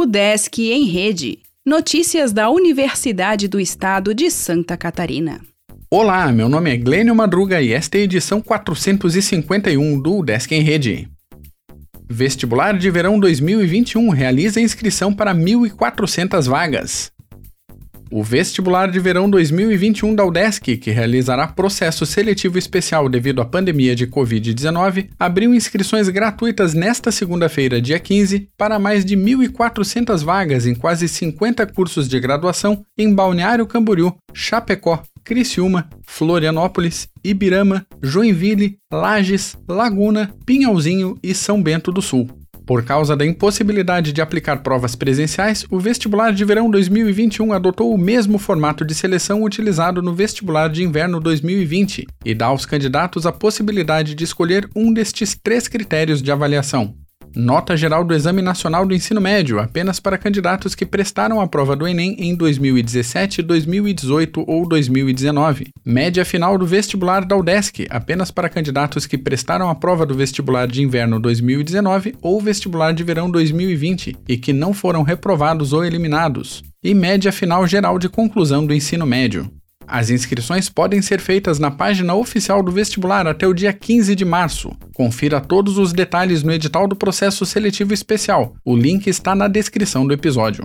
O Desk em Rede. Notícias da Universidade do Estado de Santa Catarina. Olá, meu nome é Glênio Madruga e esta é a edição 451 do Desk em Rede. Vestibular de Verão 2021 realiza inscrição para 1.400 vagas. O vestibular de verão 2021 da UDESC, que realizará processo seletivo especial devido à pandemia de Covid-19, abriu inscrições gratuitas nesta segunda-feira, dia 15, para mais de 1.400 vagas em quase 50 cursos de graduação em Balneário Camboriú, Chapecó, Criciúma, Florianópolis, Ibirama, Joinville, Lages, Laguna, Pinhalzinho e São Bento do Sul. Por causa da impossibilidade de aplicar provas presenciais, o vestibular de verão 2021 adotou o mesmo formato de seleção utilizado no vestibular de inverno 2020 e dá aos candidatos a possibilidade de escolher um destes três critérios de avaliação: Nota geral do Exame Nacional do Ensino Médio, apenas para candidatos que prestaram a prova do Enem em 2017, 2018 ou 2019. Média final do vestibular da UDESC, apenas para candidatos que prestaram a prova do vestibular de inverno 2019 ou vestibular de verão 2020 e que não foram reprovados ou eliminados. E média final geral de conclusão do ensino médio. As inscrições podem ser feitas na página oficial do vestibular até o dia 15 de março. Confira todos os detalhes no edital do processo seletivo especial. O link está na descrição do episódio.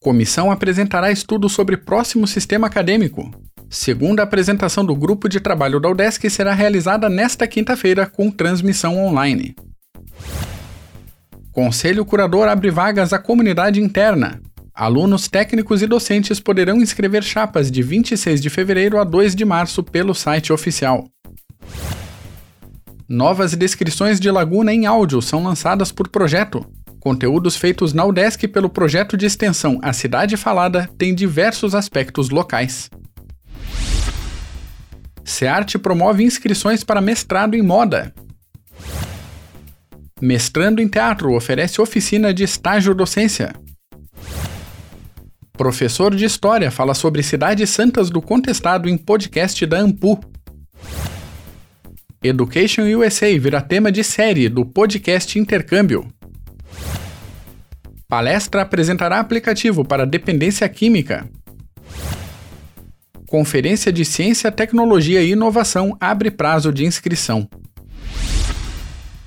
Comissão apresentará estudo sobre próximo sistema acadêmico. Segunda apresentação do grupo de trabalho da UDESC será realizada nesta quinta-feira com transmissão online. Conselho Curador abre vagas à comunidade interna. Alunos, técnicos e docentes poderão inscrever chapas de 26 de fevereiro a 2 de março pelo site oficial. Novas descrições de laguna em áudio são lançadas por projeto. Conteúdos feitos na UDESC pelo projeto de extensão A Cidade Falada têm diversos aspectos locais. SEART promove inscrições para mestrado em moda. Mestrando em Teatro oferece oficina de estágio docência. Professor de História fala sobre cidades santas do contestado em podcast da Ampu. Education USA vira tema de série do podcast Intercâmbio. Palestra apresentará aplicativo para dependência química. Conferência de Ciência, Tecnologia e Inovação abre prazo de inscrição.